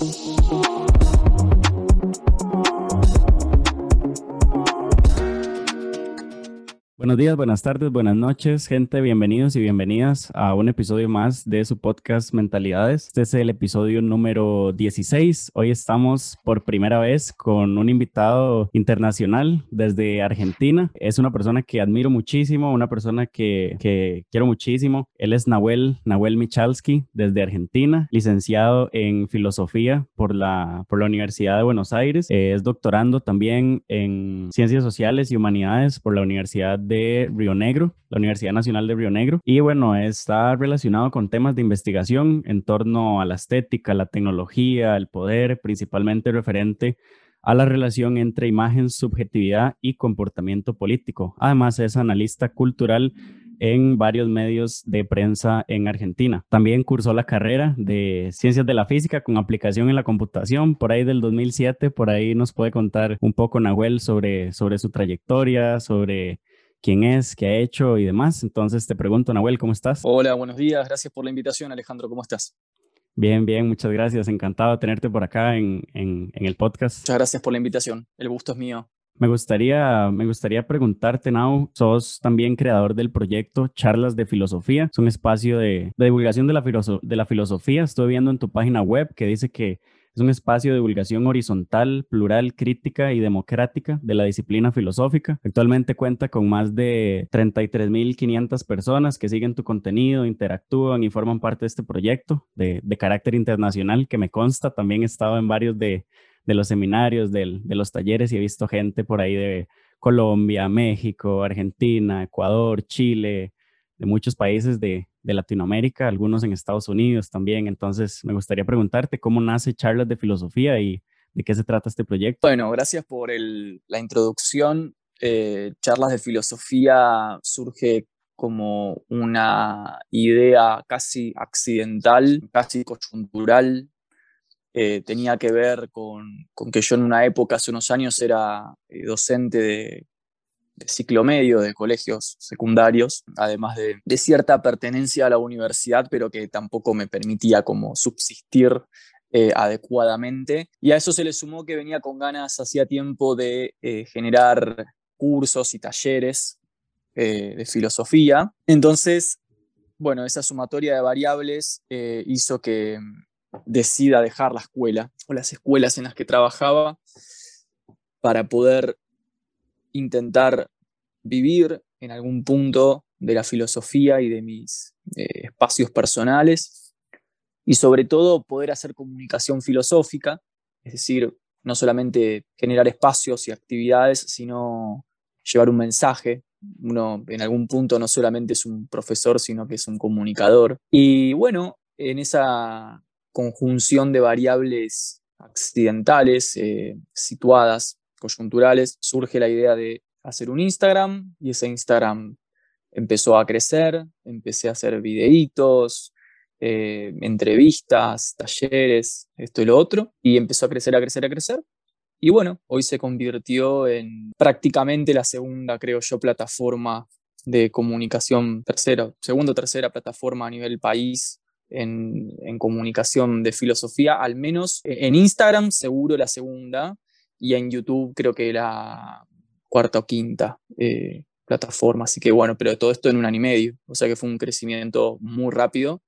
Thank you. Buenos días, buenas tardes, buenas noches, gente. Bienvenidos y bienvenidas a un episodio más de su podcast Mentalidades. Este es el episodio número 16. Hoy estamos por primera vez con un invitado internacional desde Argentina. Es una persona que admiro muchísimo, una persona que, que quiero muchísimo. Él es Nahuel, Nahuel Michalski, desde Argentina, licenciado en filosofía por la, por la Universidad de Buenos Aires. Eh, es doctorando también en ciencias sociales y humanidades por la Universidad de de Río Negro, la Universidad Nacional de Río Negro. Y bueno, está relacionado con temas de investigación en torno a la estética, la tecnología, el poder, principalmente referente a la relación entre imagen, subjetividad y comportamiento político. Además, es analista cultural en varios medios de prensa en Argentina. También cursó la carrera de Ciencias de la Física con aplicación en la computación por ahí del 2007. Por ahí nos puede contar un poco Nahuel sobre, sobre su trayectoria, sobre quién es, qué ha hecho y demás. Entonces te pregunto, Nahuel, ¿cómo estás? Hola, buenos días. Gracias por la invitación, Alejandro. ¿Cómo estás? Bien, bien, muchas gracias. Encantado de tenerte por acá en, en, el podcast. Muchas gracias por la invitación. El gusto es mío. Me gustaría, me gustaría preguntarte, Nau, sos también creador del proyecto Charlas de Filosofía. Es un espacio de, de divulgación de la, de la filosofía. Estoy viendo en tu página web que dice que es un espacio de divulgación horizontal, plural, crítica y democrática de la disciplina filosófica. Actualmente cuenta con más de 33.500 personas que siguen tu contenido, interactúan y forman parte de este proyecto de, carácter internacional que me consta. También he estado en varios de, los seminarios, de los talleres y he visto gente por ahí de Colombia, México, Argentina, Ecuador, Chile, de muchos países de, de Latinoamérica, algunos en Estados Unidos también. Entonces, me gustaría preguntarte cómo nace Charlas de Filosofía y de qué se trata este proyecto. Bueno, gracias por la introducción. Eh, Charlas de Filosofía surge como una idea casi accidental, casi coyuntural. Eh, tenía que ver con, con, que yo en una época, hace unos años, era eh, docente de de ciclo medio de colegios secundarios, además de, cierta pertenencia a la universidad, pero que tampoco me permitía como subsistir eh, adecuadamente. Y a eso se le sumó que venía con ganas hacía tiempo de eh, generar cursos y talleres eh, de filosofía. Entonces, bueno, esa sumatoria de variables hizo que decida dejar la escuela o las escuelas en las que trabajaba para poder intentar vivir en algún punto de la filosofía y de mis eh, espacios personales y sobre todo poder hacer comunicación filosófica, es decir, no solamente generar espacios y actividades, sino llevar un mensaje. Uno en algún punto no solamente es un profesor, sino que es un comunicador. Y bueno, en esa conjunción de variables accidentales, eh, situadas coyunturales, surge la idea de hacer un Instagram y ese Instagram empezó a crecer, empecé a hacer videitos, eh, entrevistas, talleres, esto y lo otro, y empezó a crecer, a crecer, a crecer. Y bueno, hoy se convirtió en prácticamente la segunda, creo yo, plataforma de comunicación, tercera, segunda o tercera plataforma a nivel país en, en comunicación de filosofía, al menos en Instagram seguro la segunda, y en YouTube creo que la cuarta o quinta eh, plataforma. Así que bueno, pero todo esto en un año y medio, o sea que fue un crecimiento muy rápido.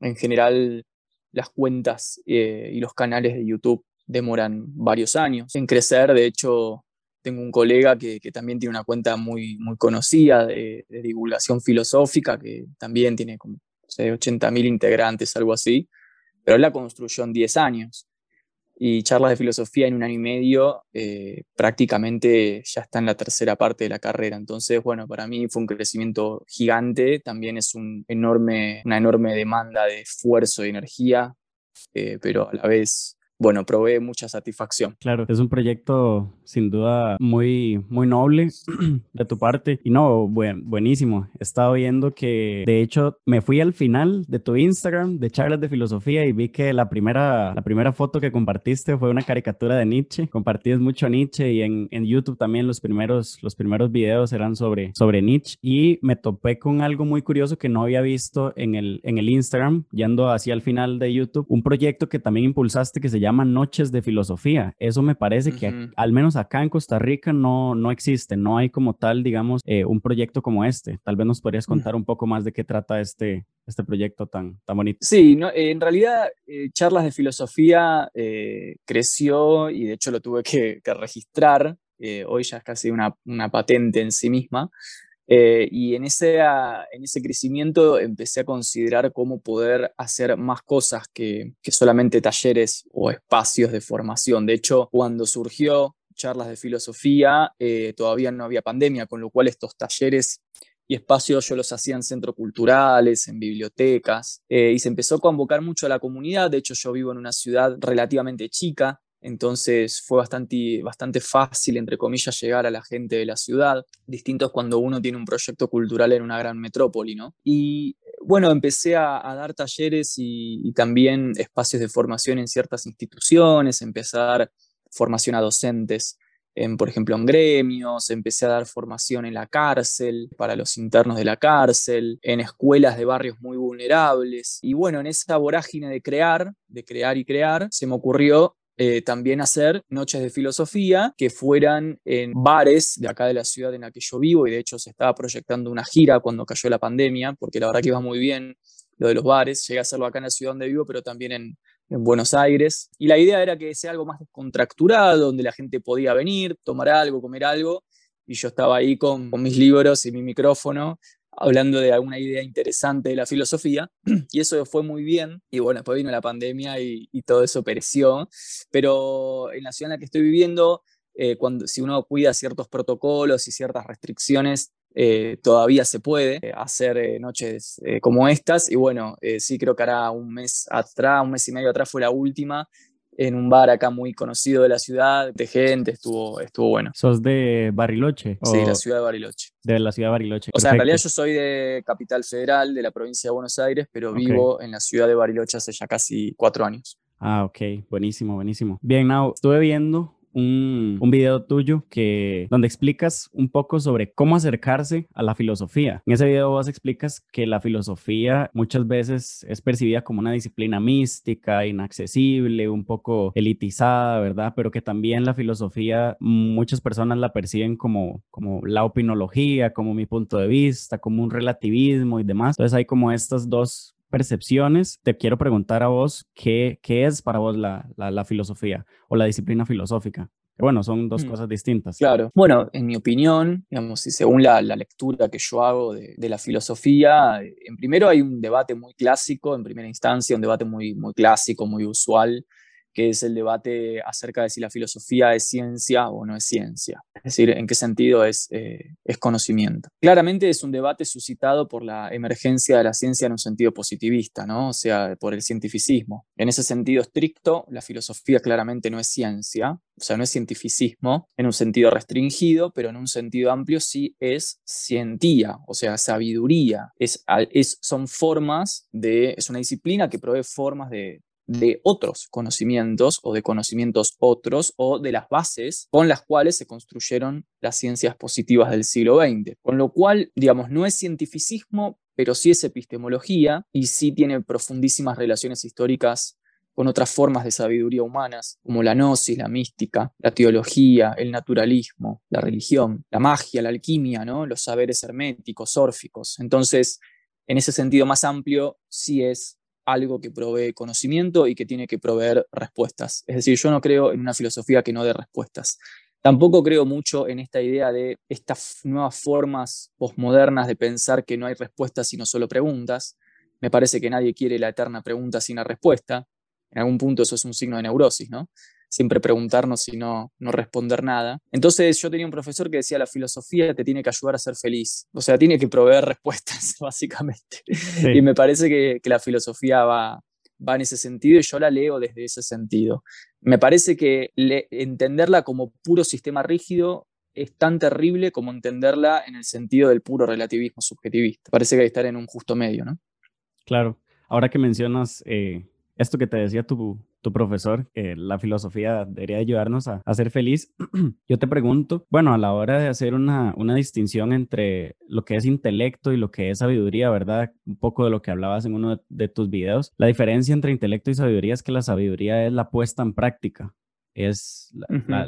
En general, las cuentas eh, y los canales de YouTube demoran varios años en crecer. De hecho, tengo un colega que, también tiene una cuenta muy, muy conocida de, divulgación filosófica, que también tiene como 80.000 integrantes, algo así, pero él la construyó en 10 años y charlas de filosofía en un año y medio, eh, prácticamente ya está en la tercera parte de la carrera. Entonces, bueno, para mí fue un crecimiento gigante, también es una enorme demanda de esfuerzo y energía, eh, pero a la vez bueno, provee mucha satisfacción. Claro, es un proyecto sin duda muy, muy noble de tu parte. Y no, buen, buenísimo. He estado viendo que, de hecho, me fui al final de tu Instagram de charlas de filosofía y vi que la primera, la primera foto que compartiste fue una caricatura de Nietzsche. Compartías mucho Nietzsche y en, en YouTube también los primeros, los primeros videos eran sobre, sobre Nietzsche. Y me topé con algo muy curioso que no había visto en el, en el Instagram, yendo hacia el final de YouTube, un proyecto que también impulsaste que se llama Noches de Filosofía. Eso me parece que al menos acá en Costa Rica no, no existe, no hay como tal, digamos, eh, un proyecto como este. Tal vez nos podrías mm. contar un poco más de qué trata este, este proyecto tan, tan bonito. Sí, no, en realidad eh, Charlas de Filosofía eh, creció y de hecho lo tuve que, registrar. hoy ya es casi una, una patente en sí misma. Eh, y en ese, ah, en ese crecimiento empecé a considerar cómo poder hacer más cosas que, que solamente talleres o espacios de formación. De hecho, cuando surgió charlas de filosofía, eh, todavía no había pandemia, con lo cual estos talleres y espacios yo los hacía en centros culturales, en bibliotecas, eh, y se empezó a convocar mucho a la comunidad. De hecho, yo vivo en una ciudad relativamente chica, entonces fue bastante, bastante fácil, entre comillas, llegar a la gente de la ciudad. Distinto es cuando uno tiene un proyecto cultural en una gran metrópoli, ¿no? Y bueno, empecé a, dar talleres y, también espacios de formación en ciertas instituciones, empecé a dar formación a docentes. En, por ejemplo, en gremios, empecé a dar formación en la cárcel, para los internos de la cárcel, en escuelas de barrios muy vulnerables. Y bueno, en esa vorágine de crear, de crear y crear, se me ocurrió eh, también hacer noches de filosofía que fueran en bares de acá de la ciudad en la que yo vivo y de hecho se estaba proyectando una gira cuando cayó la pandemia, porque la verdad que iba muy bien lo de los bares, llegué a hacerlo acá en la ciudad donde vivo, pero también en, Buenos Aires. Y la idea era que sea algo más descontracturado, donde la gente podía venir, tomar algo, comer algo, y yo estaba ahí con, con mis libros y mi micrófono hablando de alguna idea interesante de la filosofía, y eso fue muy bien, y bueno, después vino la pandemia y, todo eso pereció, pero en la ciudad en la que estoy viviendo, eh, cuando, si uno cuida ciertos protocolos y ciertas restricciones, eh, todavía se puede eh, hacer noches como estas, y bueno, sí creo que hará un mes atrás, un mes y medio atrás fue la última, en un bar acá muy conocido de la ciudad, de gente, estuvo, estuvo bueno. ¿Sos de Bariloche? Sí, de la ciudad de Bariloche. De la ciudad de Bariloche. O sea, en realidad yo soy de Capital Federal, de la provincia de Buenos Aires, pero vivo en la ciudad de Bariloche hace ya casi cuatro años. Ah, ok, buenísimo, buenísimo. Bien, Now, estuve viendo un, un, video tuyo que, donde explicas un poco sobre cómo acercarse a la filosofía. En ese video vos explicas que la filosofía muchas veces es percibida como una disciplina mística, inaccesible, un poco elitizada, ¿verdad? Pero que también la filosofía muchas personas la perciben como, como la opinología, como mi punto de vista, como un relativismo y demás. Entonces hay como estas dos percepciones, te quiero preguntar a vos qué, qué es para vos la, la, filosofía o la disciplina filosófica. bueno, son dos mm. cosas distintas. Claro. Bueno, en mi opinión, digamos, y según la, la lectura que yo hago de, de, la filosofía, en primero hay un debate muy clásico, en primera instancia, un debate muy, muy clásico, muy usual, que es el debate acerca de si la filosofía es ciencia o no es ciencia. Es decir, en qué sentido es, eh, es conocimiento. Claramente es un debate suscitado por la emergencia de la ciencia en un sentido positivista, ¿no? o sea, por el cientificismo. En ese sentido estricto, la filosofía claramente no es ciencia, o sea, no es cientificismo en un sentido restringido, pero en un sentido amplio sí es cientía, o sea, sabiduría. Es, es, son formas de, es una disciplina que provee formas de, de otros conocimientos o de conocimientos otros o de las bases con las cuales se construyeron las ciencias positivas del siglo XX. Con lo cual, digamos, no es cientificismo, pero sí es epistemología y sí tiene profundísimas relaciones históricas con otras formas de sabiduría humanas, como la gnosis, la mística, la teología, el naturalismo, la religión, la magia, la alquimia, ¿no? los saberes herméticos, órficos. Entonces, en ese sentido más amplio, sí es algo que provee conocimiento y que tiene que proveer respuestas. Es decir, yo no creo en una filosofía que no dé respuestas. Tampoco creo mucho en esta idea de estas nuevas formas posmodernas de pensar que no hay respuestas sino solo preguntas. Me parece que nadie quiere la eterna pregunta sin la respuesta. En algún punto eso es un signo de neurosis, ¿no? Siempre preguntarnos y no, no responder nada. Entonces yo tenía un profesor que decía, la filosofía te tiene que ayudar a ser feliz, o sea, tiene que proveer respuestas, básicamente. Y me parece que, que, la filosofía va, va en ese sentido y yo la leo desde ese sentido. Me parece que entenderla como puro sistema rígido es tan terrible como entenderla en el sentido del puro relativismo subjetivista. Parece que hay que estar en un justo medio, ¿no? Claro. Ahora que mencionas eh, esto que te decía tu, tu profesor, que la filosofía debería ayudarnos a, ser feliz, yo te pregunto, bueno, a la hora de hacer una, una distinción entre lo que es intelecto y lo que es sabiduría, ¿verdad? Un poco de lo que hablabas en uno de, tus videos, la diferencia entre intelecto y sabiduría es que la sabiduría es la puesta en práctica, es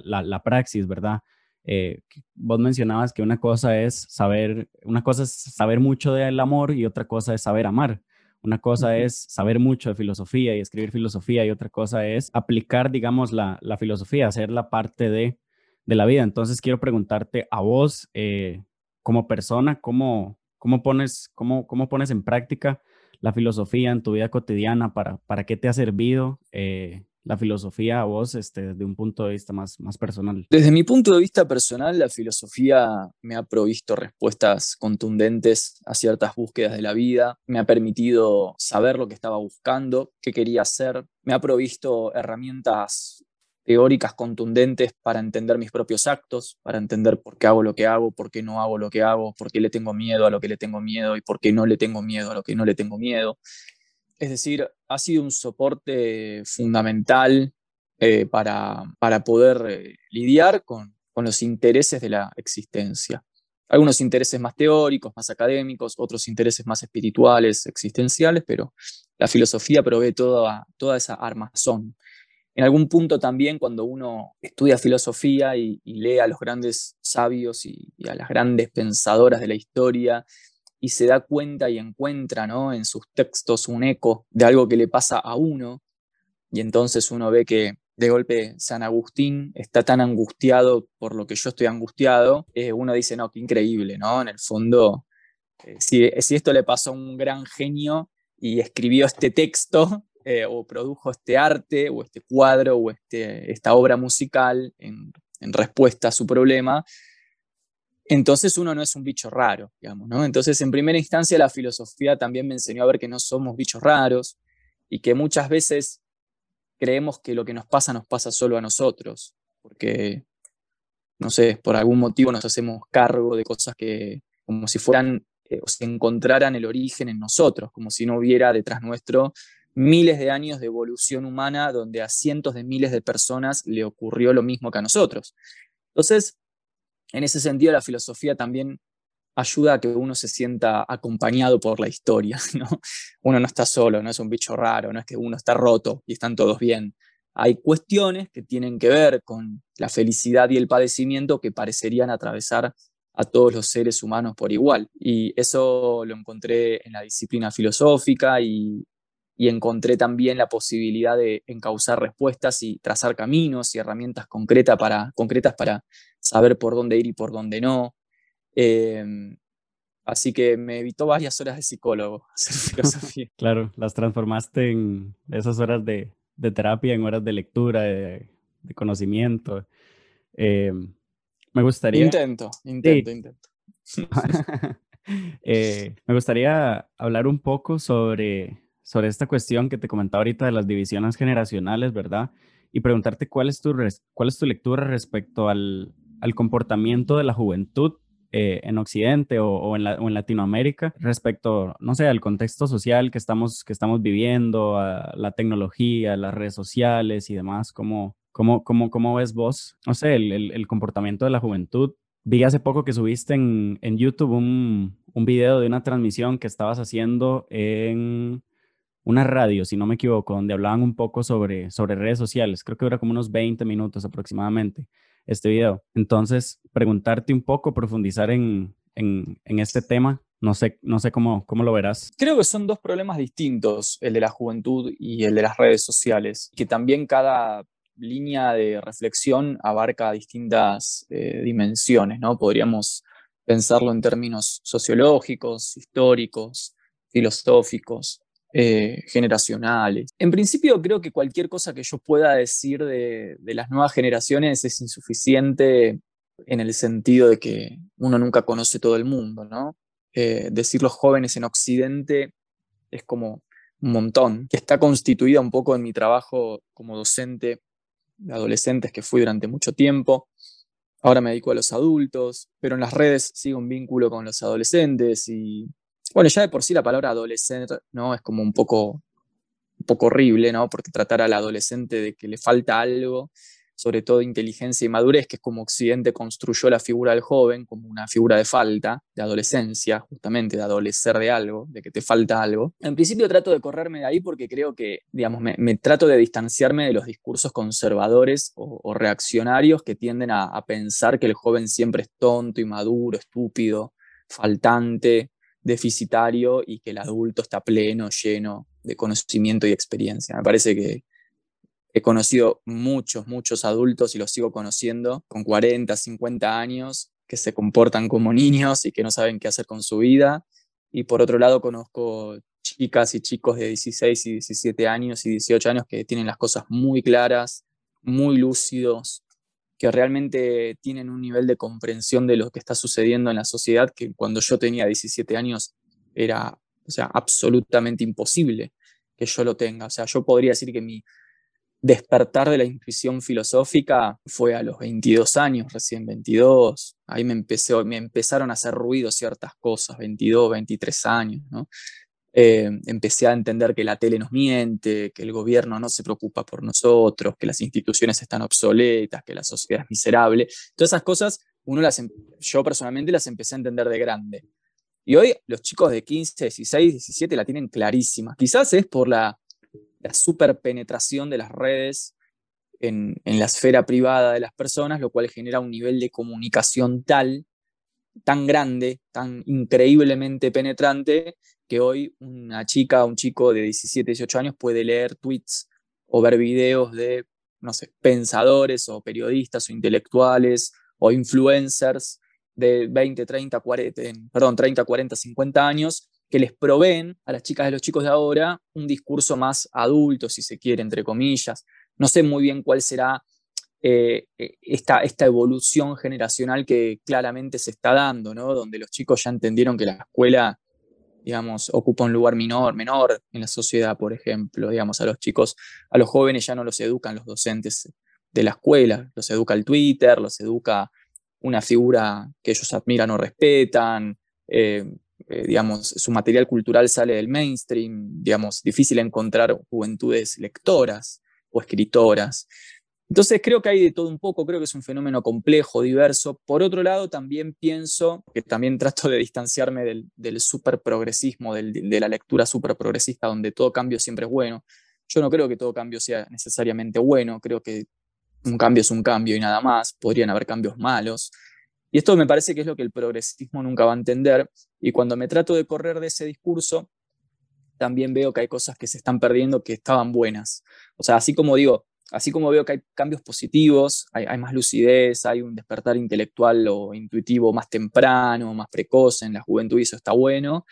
la, la, praxis, ¿verdad? Eh, vos mencionabas que una cosa es saber, una cosa es saber mucho del amor y otra cosa es saber amar. Una cosa es saber mucho de filosofía y escribir filosofía y otra cosa es aplicar, digamos, la, filosofía, hacer la parte de, la vida. Entonces quiero preguntarte a vos, eh, como persona, ¿cómo, cómo, pones, cómo, cómo pones en práctica la filosofía en tu vida cotidiana? ¿Para, para qué te ha servido? Eh, la filosofía a vos este, desde un punto de vista más, más personal? Desde mi punto de vista personal, la filosofía me ha provisto respuestas contundentes a ciertas búsquedas de la vida, me ha permitido saber lo que estaba buscando, qué quería hacer, me ha provisto herramientas teóricas contundentes para entender mis propios actos, para entender por qué hago lo que hago, por qué no hago lo que hago, por qué le tengo miedo a lo que le tengo miedo y por qué no le tengo miedo a lo que no le tengo miedo. Es decir, ha sido un soporte fundamental eh, para, para, poder eh, lidiar con, con los intereses de la existencia. Algunos intereses más teóricos, más académicos, otros intereses más espirituales, existenciales, pero la filosofía provee toda, toda esa armazón. En algún punto también cuando uno estudia filosofía y, lee a los grandes sabios y, a las grandes pensadoras de la historia y se da cuenta y encuentra ¿no? en sus textos un eco de algo que le pasa a uno, y entonces uno ve que de golpe San Agustín está tan angustiado por lo que yo estoy angustiado, eh, uno dice, no, qué increíble, ¿no? En el fondo, eh, si, esto le pasó a un gran genio y escribió este texto, eh, o produjo este arte, o este cuadro, o este, esta obra musical en, en respuesta a su problema, entonces uno no es un bicho raro, digamos, ¿no? Entonces, en primera instancia, la filosofía también me enseñó a ver que no somos bichos raros y que muchas veces creemos que lo que nos pasa nos pasa solo a nosotros, porque, no sé, por algún motivo nos hacemos cargo de cosas que, como si fueran eh, o se encontraran el origen en nosotros, como si no hubiera detrás nuestro miles de años de evolución humana donde a cientos de miles de personas le ocurrió lo mismo que a nosotros. Entonces, en ese sentido, la filosofía también ayuda a que uno se sienta acompañado por la historia, ¿no? Uno no está solo, no es un bicho raro, no es que uno está roto y están todos bien. Hay cuestiones que tienen que ver con la felicidad y el padecimiento que parecerían atravesar a todos los seres humanos por igual. Y eso lo encontré en la disciplina filosófica y, encontré también la posibilidad de encauzar respuestas y trazar caminos y herramientas concretas para saber por dónde ir y por dónde no. Em, así que me evitó varias horas de psicólogo hacer filosofía. claro, las transformaste en esas horas de, terapia, en horas de lectura, de, conocimiento. Em, me gustaría... Intento, intento, intento. Eh, me gustaría hablar un poco sobre, sobre esta cuestión que te comentaba ahorita de las divisiones generacionales, ¿verdad? Y preguntarte cuál es tu, cuál es tu lectura respecto al, al comportamiento de la juventud eh, en Occidente o, en Latinoamérica respecto, no sé, al contexto social que estamos, que estamos viviendo, a la tecnología, las redes sociales y demás, ¿cómo, cómo, cómo, cómo ves vos, no sé, el, comportamiento de la juventud? Vi hace poco que subiste en, YouTube un, video de una transmisión que estabas haciendo en una radio, si no me equivoco, donde hablaban un poco sobre, sobre redes sociales. Creo que dura como unos 20 minutos aproximadamente este video. Entonces, preguntarte un poco, profundizar en, en, este tema. No sé, no sé cómo, cómo lo verás. Creo que son dos problemas distintos, el de la juventud y el de las redes sociales, que también cada línea de reflexión abarca distintas eh, dimensiones, ¿no? Podríamos pensarlo en términos sociológicos, históricos, filosóficos. Eh, generacionales. En principio creo que cualquier cosa que yo pueda decir de, las nuevas generaciones es insuficiente en el sentido de que uno nunca conoce todo el mundo, ¿no? Eh, decir los jóvenes en Occidente es como un montón, que está constituida un poco en mi trabajo como docente de adolescentes que fui durante mucho tiempo. Ahora me dedico a los adultos, pero en las redes sigo un vínculo con los adolescentes y, bueno, ya de por sí la palabra adolescente, ¿no? Es como un poco, un poco horrible, ¿no? Porque tratar al adolescente de que le falta algo sobre todo inteligencia y madurez, que es como Occidente construyó la figura del joven como una figura de falta, de adolescencia, justamente, de adolecer de algo, de que te falta algo. En principio trato de correrme de ahí porque creo que, digamos, me, trato de distanciarme de los discursos conservadores o, reaccionarios que tienden a, a pensar que el joven siempre es tonto, inmaduro, estúpido, faltante, deficitario y que el adulto está pleno, lleno de conocimiento y experiencia. Me parece que He conocido muchos, muchos adultos y los sigo conociendo con 40, 50 años que se comportan como niños y que no saben qué hacer con su vida. Y por otro lado conozco chicas y chicos de 16 y 17 años y 18 años que tienen las cosas muy claras, muy lúcidos, que realmente tienen un nivel de comprensión de lo que está sucediendo en la sociedad que cuando yo tenía 17 años era o sea, absolutamente imposible que yo lo tenga. O sea, yo podría decir que mi despertar de la intuición filosófica fue a los 22 años, recién 22. Ahí me, empecé, me empezaron a hacer ruido ciertas cosas, 22, 23 años. ¿no? Eh, empecé a entender que la tele nos miente, que el gobierno no se preocupa por nosotros, que las instituciones están obsoletas, que la sociedad es miserable. Todas esas cosas, em, yo personalmente las empecé a entender de grande. Y hoy los chicos de 15, 16, 17 la tienen clarísima. Quizás es por la la superpenetración de las redes en, la esfera privada de las personas, lo cual genera un nivel de comunicación tal, tan grande, tan increíblemente penetrante, que hoy una chica un chico de 17, 18 años puede leer tweets o ver videos de, no sé, pensadores o periodistas o intelectuales o influencers de 20, 30, 40, perdón, 30, 40, 50 años que les proveen a las chicas y los chicos de ahora un discurso más adulto, si se quiere, entre comillas. No sé muy bien cuál será eh, eh, esta, esta, evolución generacional que claramente se está dando, ¿no? donde los chicos ya entendieron que la escuela, digamos, ocupa un lugar menor, menor en la sociedad, por ejemplo. Digamos, a los chicos, a los jóvenes ya no los educan los docentes de la escuela, los educa el Twitter, los educa una figura que ellos admiran o respetan, eh, eh, digamos, su material cultural sale del mainstream, digamos, difícil encontrar juventudes lectoras o escritoras. Entonces creo que hay de todo un poco, creo que es un fenómeno complejo, diverso. Por otro lado, también pienso que también trato de distanciarme del, del super progresismo, de la lectura super progresista, donde todo cambio siempre es bueno. Yo no creo que todo cambio sea necesariamente bueno, creo que un cambio es un cambio y nada más, podrían haber cambios malos. Y esto me parece que es lo que el progresismo nunca va a entender. Y cuando me trato de correr de ese discurso, también veo que hay cosas que se están perdiendo que estaban buenas. O sea, así como digo, así como veo que hay cambios positivos, hay, más lucidez, hay un despertar intelectual o intuitivo más temprano, más precoz en la juventud y eso está bueno.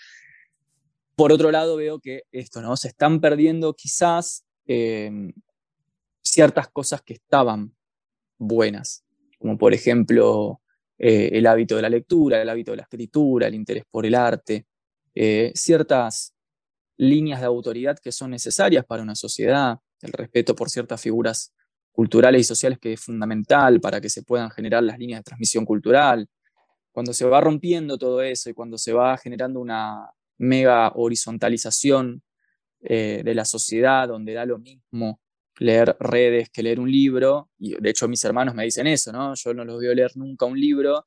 Por otro lado, veo que esto, ¿no? Se están perdiendo quizás em, ciertas cosas que estaban buenas, como por ejemplo eh, el hábito de la lectura, el hábito de la escritura, el interés por el arte, eh, ciertas líneas de autoridad que son necesarias para una sociedad, el respeto por ciertas figuras culturales y sociales que es fundamental para que se puedan generar las líneas de transmisión cultural. Cuando se va rompiendo todo eso y cuando se va generando una mega horizontalización eh, de la sociedad, donde da lo mismo leer redes que leer un libro, y de hecho mis hermanos me dicen eso, ¿no? Yo no los veo leer nunca un libro.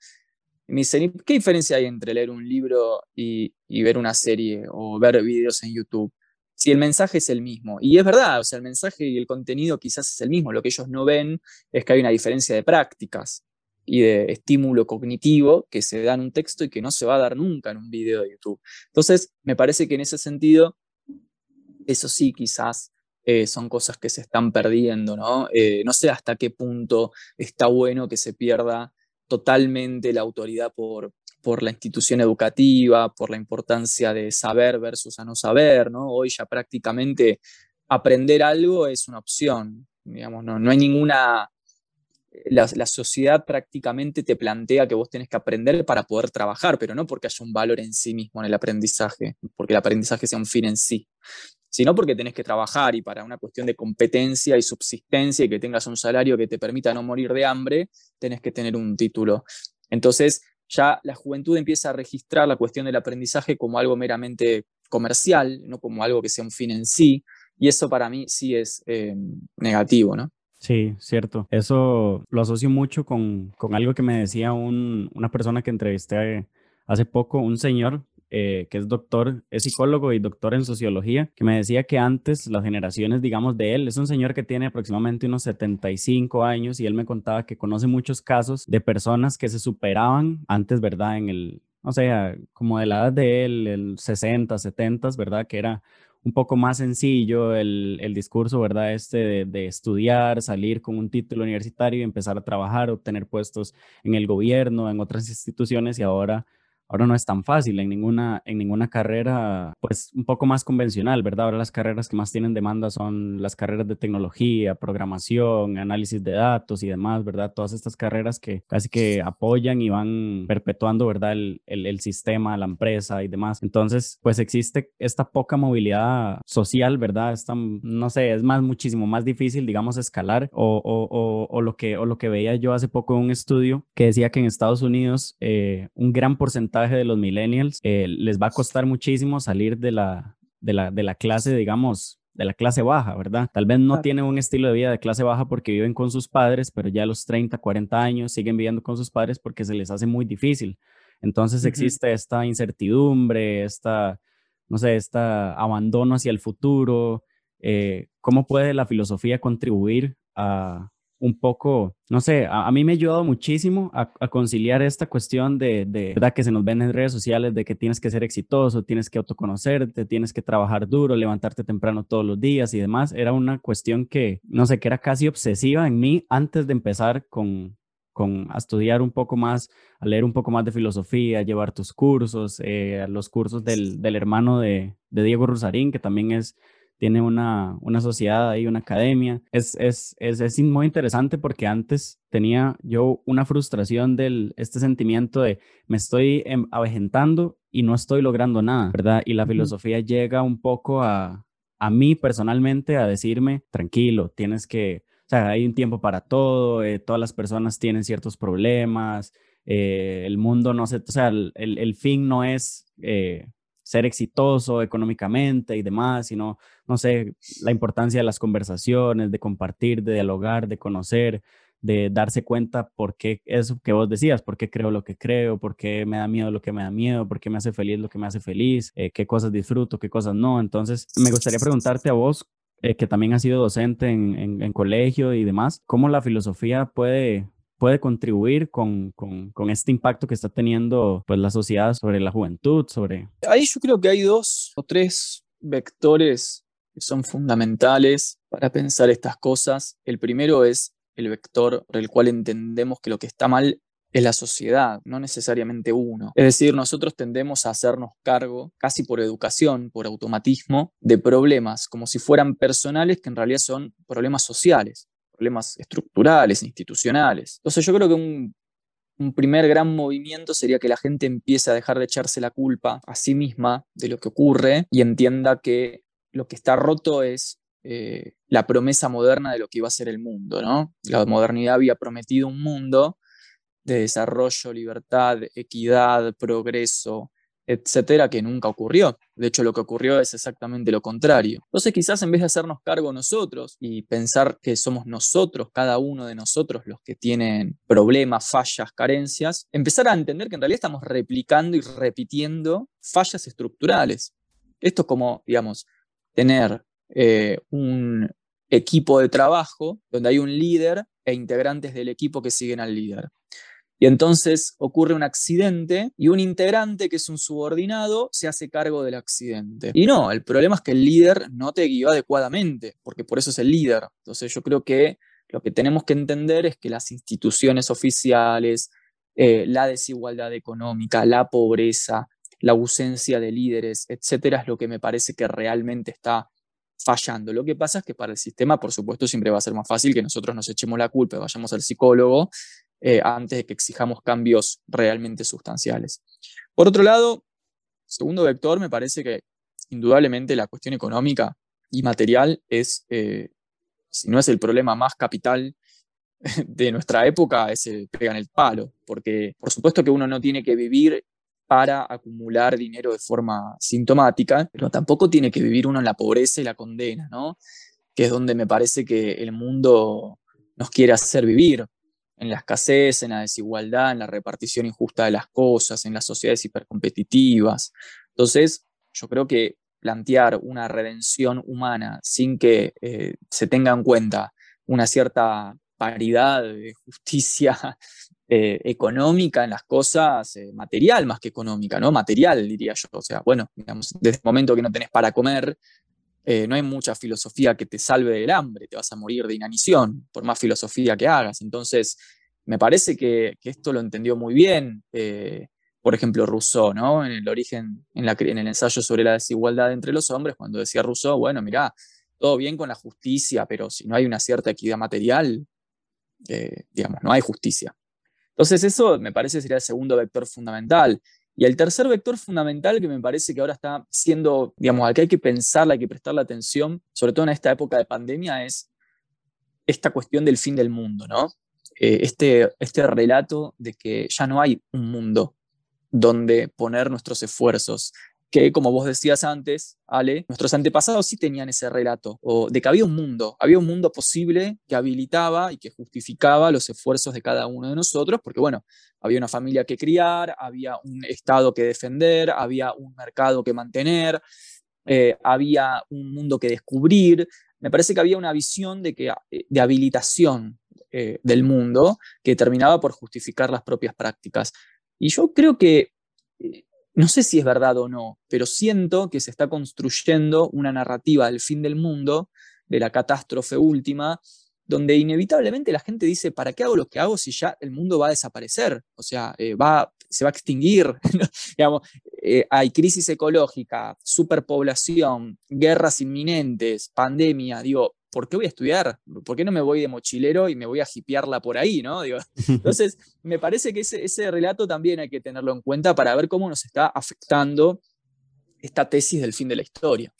Y me dicen, ¿qué diferencia hay entre leer un libro y, ver una serie o ver videos en YouTube? Si el mensaje es el mismo. Y es verdad, o sea, el mensaje y el contenido quizás es el mismo. Lo que ellos no ven es que hay una diferencia de prácticas y de estímulo cognitivo que se da en un texto y que no se va a dar nunca en un video de YouTube. Entonces, me parece que en ese sentido, eso sí, quizás eh, son cosas que se están perdiendo, ¿no? Eh, no sé hasta qué punto está bueno que se pierda totalmente la autoridad por, por la institución educativa, por la importancia de saber versus a no saber, ¿no? Hoy ya prácticamente aprender algo es una opción, digamos, no, no hay ninguna... La, la, sociedad prácticamente te plantea que vos tenés que aprender para poder trabajar, pero no porque haya un valor en sí mismo en el aprendizaje, porque el aprendizaje sea un fin en sí, sino porque tenés que trabajar y para una cuestión de competencia y subsistencia y que tengas un salario que te permita no morir de hambre, tenés que tener un título. Entonces, ya la juventud empieza a registrar la cuestión del aprendizaje como algo meramente comercial, no como algo que sea un fin en sí, y eso para mí sí es eh, negativo, ¿no? Sí, cierto. Eso lo asocio mucho con, con algo que me decía un, una persona que entrevisté hace poco, un señor eh, que es doctor, es psicólogo y doctor en sociología, que me decía que antes las generaciones, digamos, de él, es un señor que tiene aproximadamente unos 75 años y él me contaba que conoce muchos casos de personas que se superaban antes, ¿verdad? En el, o sea, como de la edad de él, el 60, 70, ¿verdad? Que era un poco más sencillo el, el discurso, ¿verdad? Este de, de, estudiar, salir con un título universitario y empezar a trabajar, obtener puestos en el gobierno, en otras instituciones y ahora ahora no es tan fácil en ninguna, en ninguna carrera, pues un poco más convencional, ¿verdad? Ahora las carreras que más tienen demanda son las carreras de tecnología, programación, análisis de datos y demás, ¿verdad? Todas estas carreras que casi que apoyan y van perpetuando, ¿verdad? El, el, sistema, la empresa y demás. Entonces, pues existe esta poca movilidad social, ¿verdad? Esta, no sé, es más, muchísimo más difícil, digamos, escalar o, o, o, lo, que, o lo que veía yo hace poco en un estudio que decía que en Estados Unidos eh, un gran porcentaje de los millennials, eh, les va a costar muchísimo salir de la, de la, de la clase, digamos, de la clase baja, ¿verdad? Tal vez no tienen un estilo de vida de clase baja porque viven con sus padres, pero ya a los 30, 40 años siguen viviendo con sus padres porque se les hace muy difícil. Entonces existe esta incertidumbre, esta, no sé, este abandono hacia el futuro. Eh, ¿Cómo puede la filosofía contribuir a, un poco, no sé, a, mí me ha ayudado muchísimo a, conciliar esta cuestión de, de, ¿verdad? Que se nos ven en redes sociales de que tienes que ser exitoso, tienes que autoconocerte, tienes que trabajar duro, levantarte temprano todos los días y demás. Era una cuestión que, no sé, que era casi obsesiva en mí antes de empezar con, con a estudiar un poco más, a leer un poco más de filosofía, llevar tus cursos, eh, los cursos del, del hermano de, de Diego Rosarín, que también es tiene una, una sociedad ahí, una academia. Es, es, es, es, muy interesante porque antes tenía yo una frustración del, este sentimiento de me estoy em, avejentando y no estoy logrando nada, ¿verdad? Y la filosofía llega un poco a, a mí personalmente a decirme, tranquilo, tienes que, o sea, hay un tiempo para todo, eh, todas las personas tienen ciertos problemas, eh, el mundo no se, o sea, el, el, fin no es... Eh, ser exitoso económicamente y demás, sino, no sé, la importancia de las conversaciones, de compartir, de dialogar, de conocer, de darse cuenta por qué eso que vos decías, por qué creo lo que creo, por qué me da miedo lo que me da miedo, por qué me hace feliz lo que me hace feliz, eh, qué cosas disfruto, qué cosas no. Entonces, me gustaría preguntarte a vos, eh, que también has sido docente en, en colegio y demás, ¿cómo la filosofía puede puede contribuir con, con, este impacto que está teniendo pues, la sociedad sobre la juventud, sobre... Ahí yo creo que hay dos o tres vectores que son fundamentales para pensar estas cosas. El primero es el vector por el cual entendemos que lo que está mal es la sociedad, no necesariamente uno. Es decir, nosotros tendemos a hacernos cargo, casi por educación, por automatismo, de problemas como si fueran personales que en realidad son problemas sociales problemas estructurales, institucionales. Entonces yo creo que un, primer gran movimiento sería que la gente empiece a dejar de echarse la culpa a sí misma de lo que ocurre y entienda que lo que está roto es eh, la promesa moderna de lo que iba a ser el mundo. ¿no? La modernidad había prometido un mundo de desarrollo, libertad, equidad, progreso, etcétera, que nunca ocurrió. De hecho, lo que ocurrió es exactamente lo contrario. Entonces, quizás en vez de hacernos cargo nosotros y pensar que somos nosotros, cada uno de nosotros, los que tienen problemas, fallas, carencias, empezar a entender que en realidad estamos replicando y repitiendo fallas estructurales. Esto es como, digamos, tener eh, un equipo de trabajo donde hay un líder e integrantes del equipo que siguen al líder. Y entonces ocurre un accidente y un integrante que es un subordinado se hace cargo del accidente. Y no, el problema es que el líder no te guió adecuadamente, porque por eso es el líder. Entonces yo creo que lo que tenemos que entender es que las instituciones oficiales, eh, la desigualdad económica, la pobreza, la ausencia de líderes, etcétera, es lo que me parece que realmente está fallando. Lo que pasa es que para el sistema, por supuesto, siempre va a ser más fácil que nosotros nos echemos la culpa, vayamos al psicólogo eh, antes de que exijamos cambios realmente sustanciales. Por otro lado, segundo vector, me parece que indudablemente la cuestión económica y material es, eh, si no es el problema más capital de nuestra época, ese pega en el palo, porque por supuesto que uno no tiene que vivir para acumular dinero de forma sintomática, pero tampoco tiene que vivir uno en la pobreza y la condena, ¿no? Que es donde me parece que el mundo nos quiere hacer vivir, en la escasez, en la desigualdad, en la repartición injusta de las cosas, en las sociedades hipercompetitivas. Entonces, yo creo que plantear una redención humana sin que eh, se tenga en cuenta una cierta paridad de justicia eh, económica en las cosas, eh, material más que económica, ¿no? Material, diría yo. O sea, bueno, digamos, desde el momento que no tenés para comer, eh, no hay mucha filosofía que te salve del hambre, te vas a morir de inanición, por más filosofía que hagas. Entonces, me parece que, esto lo entendió muy bien, por ejemplo, Rousseau, ¿no? En el origen, en, la, en el ensayo sobre la desigualdad entre los hombres, cuando decía Rousseau, bueno, mira, todo bien con la justicia, pero si no hay una cierta equidad material, digamos, no hay justicia. Entonces eso me parece sería el segundo vector fundamental. Y el tercer vector fundamental que me parece que ahora está siendo, digamos, al que hay que pensar, hay que prestarle atención, sobre todo en esta época de pandemia, es esta cuestión del fin del mundo, ¿no? Eh, este, este relato de que ya no hay un mundo donde poner nuestros esfuerzos, que, como vos decías antes, Ale, nuestros antepasados sí tenían ese relato, o de que había un mundo, había un mundo posible que habilitaba y que justificaba los esfuerzos de cada uno de nosotros, porque bueno, había una familia que criar, había un Estado que defender, había un mercado que mantener, eh, había un mundo que descubrir. Me parece que había una visión de, que, eh, de habilitación eh, del mundo que terminaba por justificar las propias prácticas. Y yo creo que no sé si es verdad o no, pero siento que se está construyendo una narrativa del fin del mundo, de la catástrofe última, donde inevitablemente la gente dice, ¿para qué hago lo que hago si ya el mundo va a desaparecer? O sea, eh, va, se va a extinguir. Digamos, eh, hay crisis ecológica, superpoblación, guerras inminentes, pandemia. Digo, ¿por qué voy a estudiar? ¿Por qué no me voy de mochilero y me voy a hipearla por ahí? ¿no? entonces, me parece que ese, relato también hay que tenerlo en cuenta para ver cómo nos está afectando esta tesis del fin de la historia.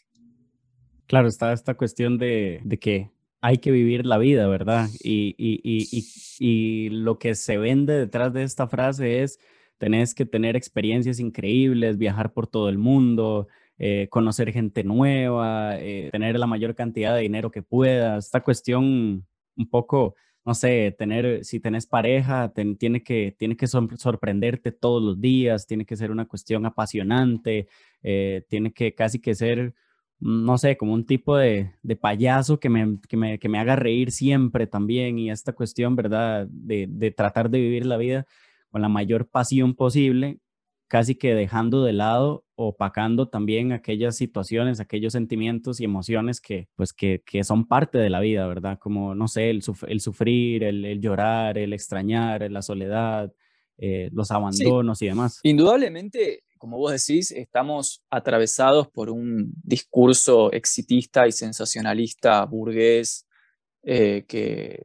Claro, está esta cuestión de, que hay que vivir la vida, ¿verdad? Y, y, lo que se vende detrás de esta frase es, tenés que tener experiencias increíbles, viajar por todo el mundo, eh, conocer gente nueva, eh, tener la mayor cantidad de dinero que puedas. Esta cuestión un poco, no sé, tener, si tenés pareja, tiene, que, tiene que sorprenderte todos los días, tiene que ser una cuestión apasionante, eh, tiene que casi que ser, no sé, como un tipo de, de payaso que me, que me, que, me, haga reír siempre también. Y esta cuestión, ¿verdad? De, de tratar de vivir la vida con la mayor pasión posible, casi que dejando de lado, opacando también aquellas situaciones, aquellos sentimientos y emociones que, pues, que, que son parte de la vida, ¿verdad? Como, no sé, el, el sufrir, el, llorar, el extrañar, la soledad, eh, los abandonos y demás. Indudablemente, como vos decís, estamos atravesados por un discurso exitista y sensacionalista burgués eh, que,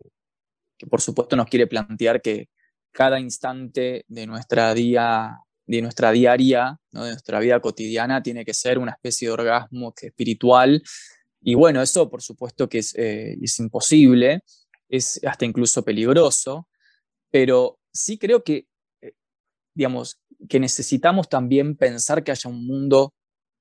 por supuesto, nos quiere plantear que cada instante de nuestra día de nuestra diaria, de nuestra vida cotidiana, tiene que ser una especie de orgasmo espiritual. Y bueno, eso por supuesto que es, eh, es imposible, es hasta incluso peligroso, pero sí creo que, digamos, que necesitamos también pensar que haya un mundo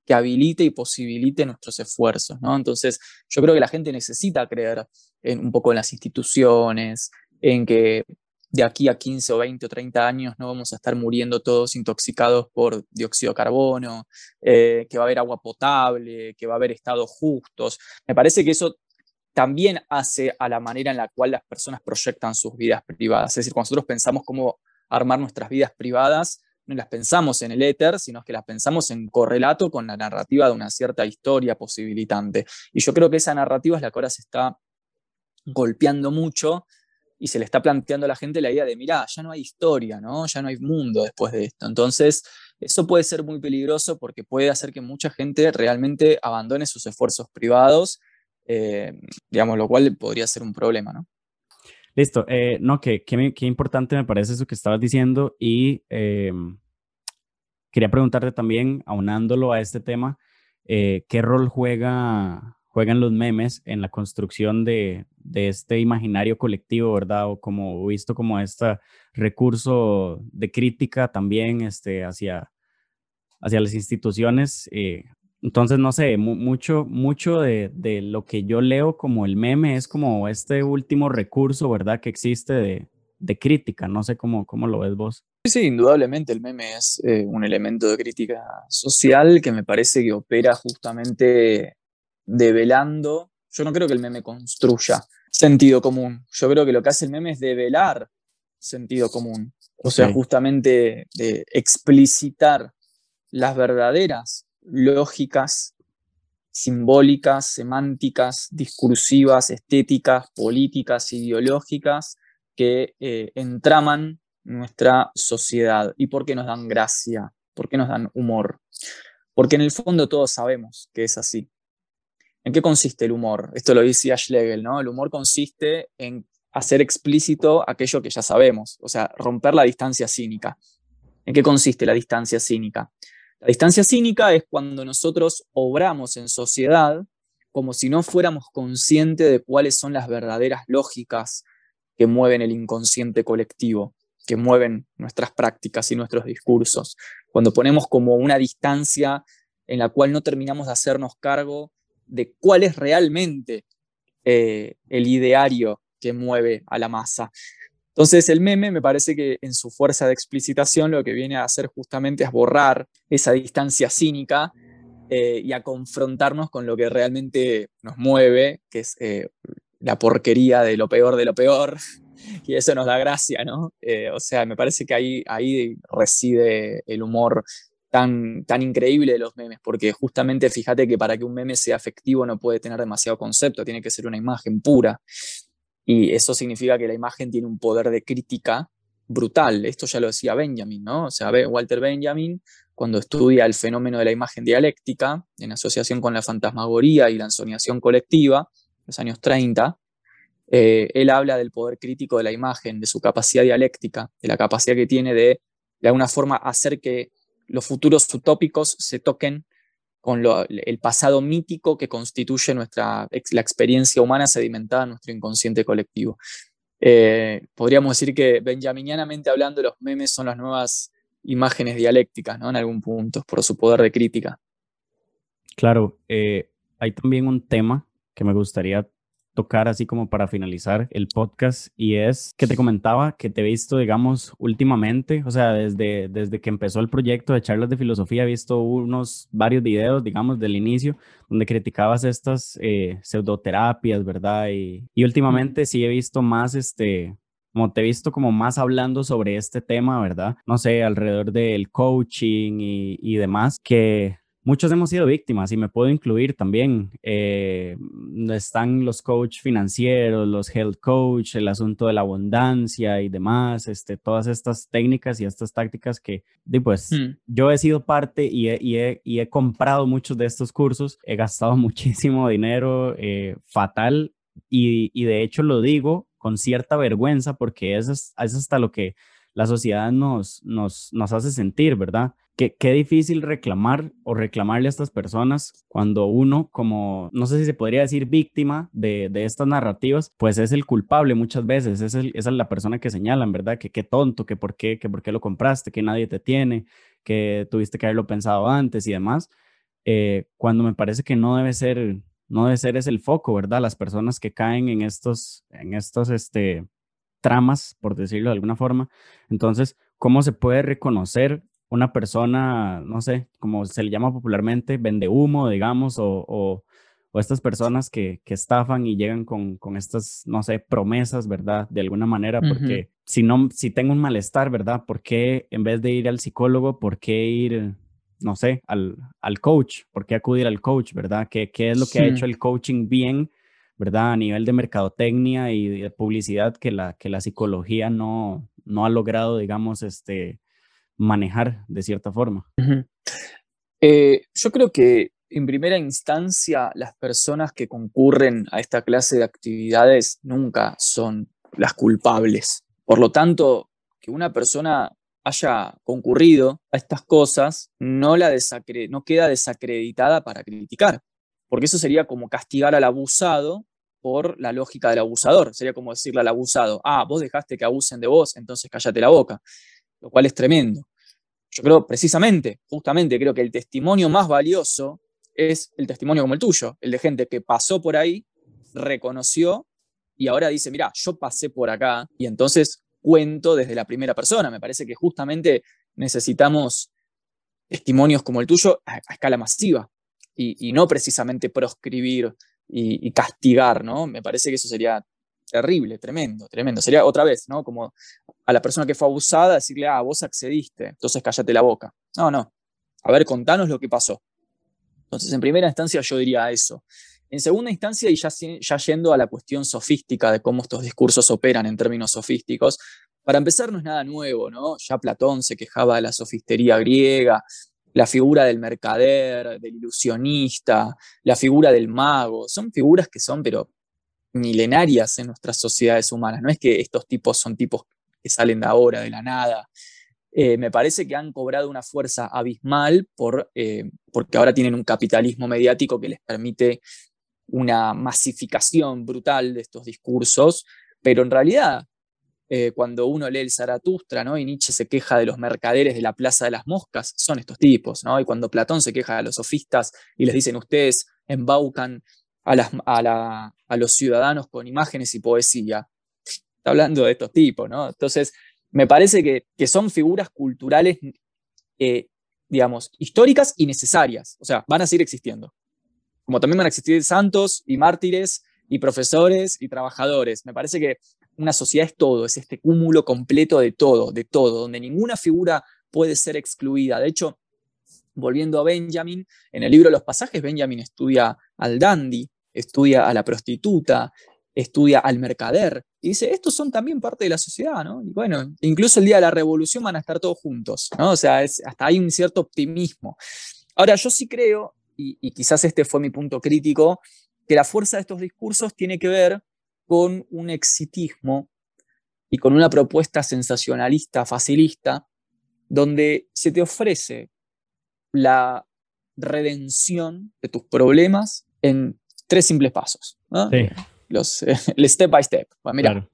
que habilite y posibilite nuestros esfuerzos, ¿no? Entonces, yo creo que la gente necesita creer en, un poco en las instituciones, en que de aquí a 15 o 20 o 30 años no vamos a estar muriendo todos intoxicados por dióxido de carbono, eh, que va a haber agua potable, que va a haber estados justos. Me parece que eso también hace a la manera en la cual las personas proyectan sus vidas privadas. Es decir, cuando nosotros pensamos cómo armar nuestras vidas privadas, no las pensamos en el éter, sino que las pensamos en correlato con la narrativa de una cierta historia posibilitante. Y yo creo que esa narrativa es la que ahora se está golpeando mucho y se le está planteando a la gente la idea de, mirá, ya no hay historia, ¿no? Ya no hay mundo después de esto. Entonces, eso puede ser muy peligroso porque puede hacer que mucha gente realmente abandone sus esfuerzos privados, eh, digamos, lo cual podría ser un problema, ¿no? Listo. Eh, no, que, qué importante me parece eso que estabas diciendo y em, quería preguntarte también, aunándolo a este tema, eh, ¿qué rol juega juegan los memes en la construcción de, de este imaginario colectivo, ¿verdad? O como visto como este recurso de crítica también este, hacia, hacia las instituciones. Entonces, no sé, mucho, mucho de, de, lo que yo leo como el meme es como este último recurso, ¿verdad? Que existe de, de crítica. No sé cómo, cómo lo ves vos. Sí, indudablemente el meme es eh, un elemento de crítica social que me parece que opera justamente develando. Yo no creo que el meme construya sentido común. Yo creo que lo que hace el meme es develar sentido común. O sea, justamente de explicitar las verdaderas lógicas simbólicas, semánticas, discursivas, estéticas, políticas, ideológicas que eh, entraman nuestra sociedad y por qué nos dan gracia, por qué nos dan humor. Porque en el fondo todos sabemos que es así. ¿En qué consiste el humor? Esto lo decía Schlegel, ¿no? El humor consiste en hacer explícito aquello que ya sabemos, o sea, romper la distancia cínica. ¿En qué consiste la distancia cínica? La distancia cínica es cuando nosotros obramos en sociedad como si no fuéramos conscientes de cuáles son las verdaderas lógicas que mueven el inconsciente colectivo que mueven nuestras prácticas y nuestros discursos, cuando ponemos como una distancia en la cual no terminamos de hacernos cargo de cuál es realmente eh, el ideario que mueve a la masa. Entonces el meme me parece que en su fuerza de explicitación lo que viene a hacer justamente es borrar esa distancia cínica eh, y a confrontarnos con lo que realmente nos mueve, que es eh, la porquería de lo peor de lo peor, y eso nos da gracia, ¿no? Eh, o sea, me parece que ahí, ahí reside el humor tan, tan increíble de los memes, porque justamente fíjate que para que un meme sea efectivo no puede tener demasiado concepto, tiene que ser una imagen pura. Y eso significa que la imagen tiene un poder de crítica brutal. Esto ya lo decía Benjamin, ¿no? O sea, Walter Benjamin, cuando estudia el fenómeno de la imagen dialéctica, en asociación con la fantasmagoría y la ensoñación colectiva, los años 30, eh, él habla del poder crítico de la imagen, de su capacidad dialéctica, de la capacidad que tiene de, de alguna forma, hacer que los futuros utópicos se toquen con el pasado mítico que constituye nuestra, la experiencia humana sedimentada en nuestro inconsciente colectivo. Eh, podríamos decir que benjaminianamente hablando, los memes son las nuevas imágenes dialécticas, ¿no? En algún punto, por su poder de crítica. Claro, eh, hay también un tema que me gustaría tocar así como para finalizar el podcast y es que te comentaba que te he visto, digamos, últimamente, o sea, desde, desde que empezó el proyecto de charlas de filosofía, he visto unos varios videos, digamos, del inicio, donde criticabas estas eh, pseudoterapias, ¿verdad? Y, y últimamente sí he visto más, este, como te he visto como más hablando sobre este tema, ¿verdad? No sé, alrededor del coaching y, y demás, que muchos hemos sido víctimas y me puedo incluir también. Eh, están los coach financieros, los health coach, el asunto de la abundancia y demás, este, todas estas técnicas y estas tácticas que, pues, hmm. yo he sido parte y he, y, he, comprado muchos de estos cursos, he gastado muchísimo dinero eh, fatal y, y, de hecho lo digo con cierta vergüenza porque eso es, es hasta lo que la sociedad nos, nos, nos hace sentir, ¿verdad? Qué, qué, difícil reclamar o reclamarle a estas personas cuando uno, como, no sé si se podría decir víctima de, de estas narrativas, pues es el culpable muchas veces, es, el, es la persona que señalan, ¿verdad? Que qué tonto, que por qué, que por qué lo compraste, que nadie te tiene, que tuviste que haberlo pensado antes y demás, eh, cuando me parece que no debe ser, no debe ser es el foco, ¿verdad? Las personas que caen en estos, en estos, este, tramas, por decirlo de alguna forma. Entonces, ¿cómo se puede reconocer una persona, no sé, como se le llama popularmente, vende humo, digamos, o, o, estas personas que, que, estafan y llegan con, con, estas, no sé, promesas, ¿verdad? De alguna manera, porque si no, si tengo un malestar, ¿verdad? ¿Por qué en vez de ir al psicólogo, por qué ir, no sé, al, al coach? ¿Por qué acudir al coach, ¿verdad? ¿Qué, qué es lo que ha hecho el coaching bien? ¿verdad? A nivel de mercadotecnia y de publicidad que la, que la psicología no, no ha logrado, digamos, este, manejar de cierta forma. Eh, yo creo que en primera instancia las personas que concurren a esta clase de actividades nunca son las culpables. Por lo tanto, que una persona haya concurrido a estas cosas no, la no queda desacreditada para criticar porque eso sería como castigar al abusado por la lógica del abusador. Sería como decirle al abusado, ah, vos dejaste que abusen de vos, entonces cállate la boca, lo cual es tremendo. Yo creo precisamente, justamente, creo que el testimonio más valioso es el testimonio como el tuyo, el de gente que pasó por ahí, reconoció y ahora dice, mira, yo pasé por acá y entonces cuento desde la primera persona. Me parece que justamente necesitamos testimonios como el tuyo a, escala masiva y, no precisamente proscribir y, castigar, ¿no? Me parece que eso sería terrible, tremendo, tremendo. Sería otra vez, ¿no? Como a la persona que fue abusada decirle, ah, vos accediste, entonces cállate la boca. No, no. A ver, contanos lo que pasó. Entonces, en primera instancia yo diría eso. En segunda instancia, y ya, ya yendo a la cuestión sofística de cómo estos discursos operan en términos sofísticos, para empezar no es nada nuevo, ¿no? Ya Platón se quejaba de la sofistería griega, la figura del mercader, del ilusionista, la figura del mago, son figuras que son, pero milenarias en nuestras sociedades humanas. No es que estos tipos son tipos que salen de ahora, de la nada. Eh, me parece que han cobrado una fuerza abismal por, eh, porque ahora tienen un capitalismo mediático que les permite una masificación brutal de estos discursos, pero en realidad eh, cuando uno lee el Zaratustra, ¿no? Y Nietzsche se queja de los mercaderes de la Plaza de las Moscas, son estos tipos, ¿no? Y cuando Platón se queja de los sofistas y les dicen, ustedes embaucan a, los ciudadanos con imágenes y poesía, está hablando de estos tipos, ¿no? Entonces, me parece que, son figuras culturales, eh, digamos, históricas y necesarias, o sea, van a seguir existiendo. Como también van a existir santos y mártires y profesores y trabajadores. Me parece que una sociedad es todo, es este cúmulo completo de todo, de todo, donde ninguna figura puede ser excluida. De hecho, volviendo a Benjamin, en el libro Los pasajes, Benjamin estudia al dandy, estudia a la prostituta, estudia al mercader, y dice, estos son también parte de la sociedad, ¿no? Y bueno, incluso el día de la revolución van a estar todos juntos, ¿no? O sea, hasta hay un cierto optimismo. Ahora, yo sí creo, y quizás este fue mi punto crítico, que la fuerza de estos discursos tiene que ver con un exitismo y con una propuesta sensacionalista, facilista, donde se te ofrece la redención de tus problemas en tres simples pasos. Los, el step by step. mira,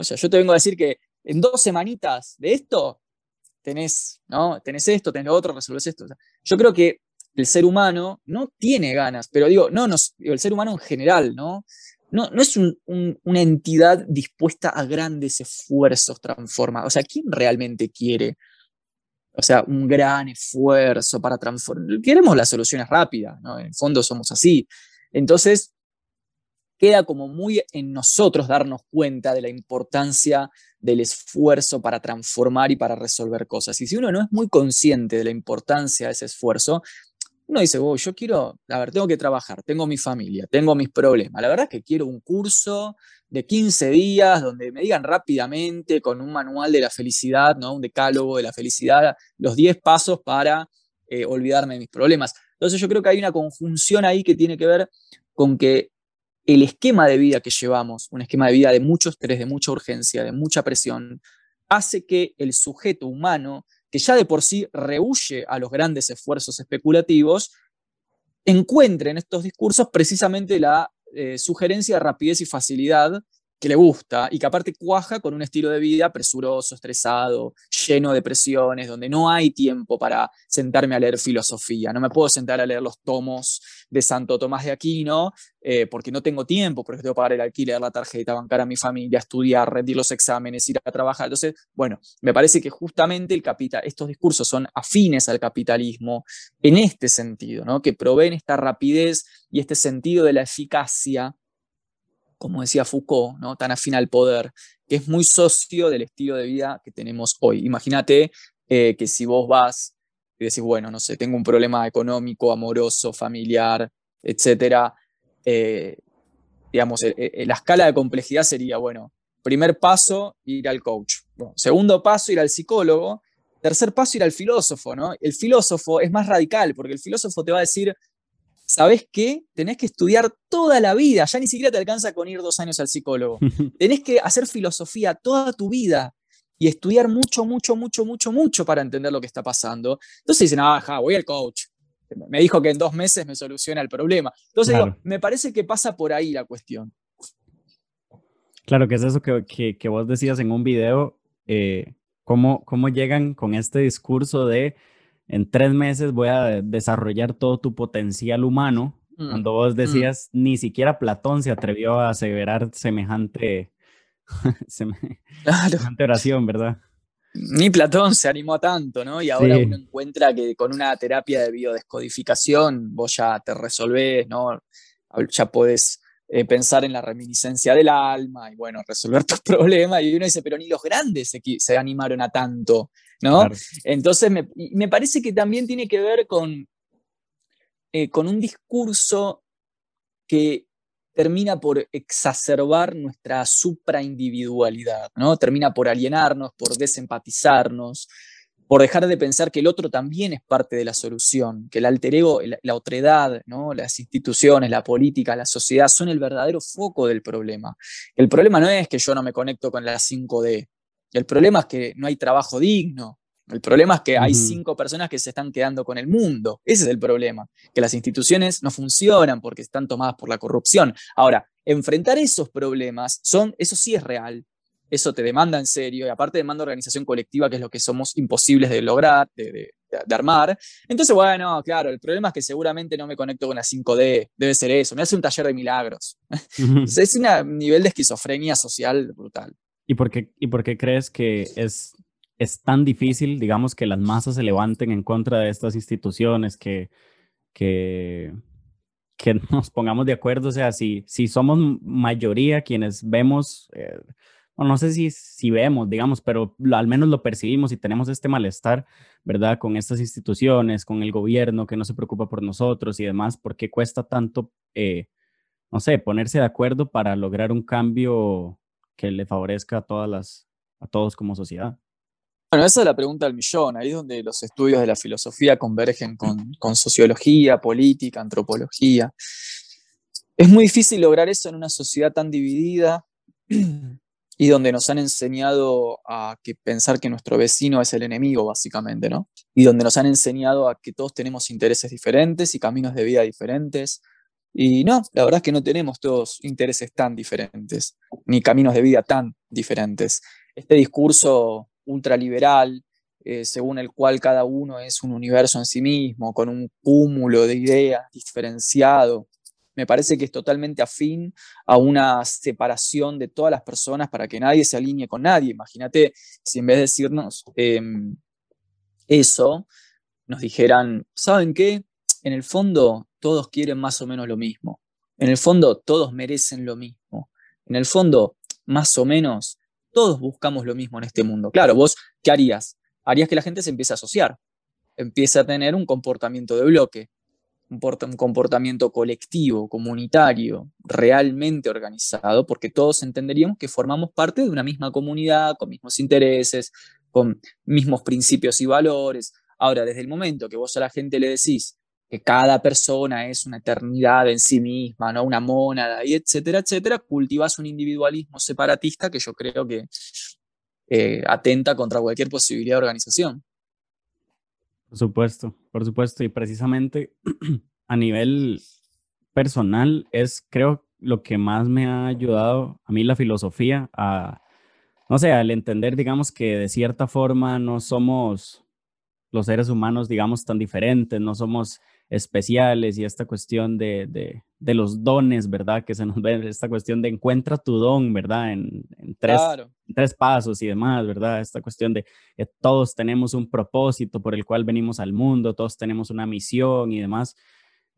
yo te vengo a decir que en dos semanitas de esto tenés, ¿no? tenés esto, tenés lo otro, resolves esto. yo creo que el ser humano no tiene ganas, pero digo, no, no, el ser humano en general, ¿no? no, es una entidad dispuesta a grandes esfuerzos transformados. O sea, ¿quién realmente quiere? O sea, un gran esfuerzo para transformar. Queremos las soluciones rápidas, ¿no? En el fondo somos así. Entonces, queda como muy en nosotros darnos cuenta de la importancia del esfuerzo para transformar y para resolver cosas. Y si uno no es muy consciente de la importancia de ese esfuerzo, uno dice, oh, yo quiero, a ver, tengo que trabajar, tengo mi familia, tengo mis problemas. La verdad es que quiero un curso de 15 días donde me digan rápidamente con un manual de la felicidad, ¿no? un decálogo de la felicidad, los 10 pasos para eh, olvidarme de mis problemas. Entonces yo creo que hay una conjunción ahí que tiene que ver con que el esquema de vida que llevamos, un esquema de vida de mucho estrés, de mucha urgencia, de mucha presión, hace que el sujeto humano que ya de por sí rehuye a los grandes esfuerzos especulativos, encuentre en estos discursos precisamente la eh, sugerencia de rapidez y facilidad que le gusta y que aparte cuaja con un estilo de vida presuroso, estresado, lleno de presiones, donde no hay tiempo para sentarme a leer filosofía. No me puedo sentar a leer los tomos de Santo Tomás de Aquino eh, porque no tengo tiempo, porque tengo que pagar el alquiler, la tarjeta, bancar a mi familia, estudiar, rendir los exámenes, ir a trabajar. Entonces, bueno, me parece que justamente el capital, estos discursos son afines al capitalismo en este sentido, ¿no? que proveen esta rapidez y este sentido de la eficacia como decía Foucault, ¿no? tan afín al poder, que es muy socio del estilo de vida que tenemos hoy. Imagínate eh, que si vos vas y decís, bueno, no sé, tengo un problema económico, amoroso, familiar, etcétera, eh, digamos, eh, la escala de complejidad sería, bueno, primer paso, ir al coach. segundo paso, ir al psicólogo. Tercer paso, ir al filósofo, ¿no? El filósofo es más radical, porque el filósofo te va a decir, ¿sabés qué? Tenés que estudiar toda la vida, ya ni siquiera te alcanza con ir dos años al psicólogo. Tenés que hacer filosofía toda tu vida y estudiar mucho, mucho, mucho, mucho, mucho para entender lo que está pasando. Entonces dicen, ajá, voy al coach. me dijo que en dos meses me soluciona el problema. Entonces, digo, me parece que pasa por ahí la cuestión. Claro, que es eso que, que, vos decías en un video, eh, cómo, cómo llegan con este discurso de en tres meses voy a desarrollar todo tu potencial humano, mm, cuando vos mm. decías, ni siquiera Platón se atrevió a aseverar semejante, semejante oración, ¿verdad? Ni Platón se animó a tanto, ¿no? Y ahora uno encuentra que con una terapia de biodescodificación vos ya te resolvés, ¿no? Ya podés eh, pensar en la reminiscencia del alma y, bueno, resolver tus problemas. Y uno dice, pero ni los grandes se, animaron a tanto, ¿no? Entonces, me, me, parece que también tiene que ver con, eh, con un discurso que termina por exacerbar nuestra supraindividualidad, ¿no? Termina por alienarnos, por desempatizarnos, por dejar de pensar que el otro también es parte de la solución, que el alter ego, la, otredad, ¿no? las instituciones, la política, la sociedad son el verdadero foco del problema. El problema no es que yo no me conecto con la 5D, el problema es que no hay trabajo digno, el problema es que hay cinco personas que se están quedando con el mundo. Ese es el problema, que las instituciones no funcionan porque están tomadas por la corrupción. Ahora, enfrentar esos problemas, son, eso sí es real, eso te demanda en serio, y aparte demanda organización colectiva, que es lo que somos imposibles de lograr, de, armar. Entonces, bueno, claro, el problema es que seguramente no me conecto con la 5D, debe ser eso, me hace un taller de milagros. es un nivel de esquizofrenia social brutal. ¿Y por qué, y por qué crees que es es tan difícil, digamos, que las masas se levanten en contra de estas instituciones, que, que, nos pongamos de acuerdo, o sea, si, si somos mayoría quienes vemos, eh, no sé si, si vemos, digamos, pero al menos lo percibimos y tenemos este malestar, ¿verdad? Con estas instituciones, con el gobierno que no se preocupa por nosotros y demás, ¿por qué cuesta tanto, eh, no sé, ponerse de acuerdo para lograr un cambio que le favorezca a todas las, a todos como sociedad? Bueno, esa es la pregunta del millón, ahí es donde los estudios de la filosofía convergen con, sociología, política, antropología. Es muy difícil lograr eso en una sociedad tan dividida y donde nos han enseñado a que pensar que nuestro vecino es el enemigo, básicamente, ¿no? Y donde nos han enseñado a que todos tenemos intereses diferentes y caminos de vida diferentes. Y no, la verdad es que no tenemos todos intereses tan diferentes, ni caminos de vida tan diferentes. Este discurso ultraliberal, eh, según el cual cada uno es un universo en sí mismo, con un cúmulo de ideas diferenciado. Me parece que es totalmente afín a una separación de todas las personas para que nadie se alinee con nadie. Imagínate si en vez de decirnos em, eso, nos dijeran, ¿saben qué? En el fondo todos quieren más o menos lo mismo. En el fondo todos merecen lo mismo. En el fondo, más o menos, todos buscamos lo mismo en este mundo. Claro, vos, ¿qué harías? Harías que la gente se empiece a asociar, empiece a tener un comportamiento de bloque, un comportamiento colectivo, comunitario, realmente organizado, porque todos entenderíamos que formamos parte de una misma comunidad, con mismos intereses, con mismos principios y valores. Ahora, desde el momento que vos a la gente le decís, que cada persona es una eternidad en sí misma, ¿no? una mónada, y etcétera, etcétera, cultivas un individualismo separatista que yo creo que eh, atenta contra cualquier posibilidad de organización. Por supuesto, por supuesto, y precisamente a nivel personal es, creo, lo que más me ha ayudado a mí la filosofía a, no sé, al entender, digamos, que de cierta forma no somos los seres humanos, digamos, tan diferentes, no somos especiales y esta cuestión de, de, de, los dones, ¿verdad? Que se nos ve, esta cuestión de encuentra tu don, ¿verdad? En, en tres, tres pasos y demás, ¿verdad? Esta cuestión de que todos tenemos un propósito por el cual venimos al mundo, todos tenemos una misión y demás,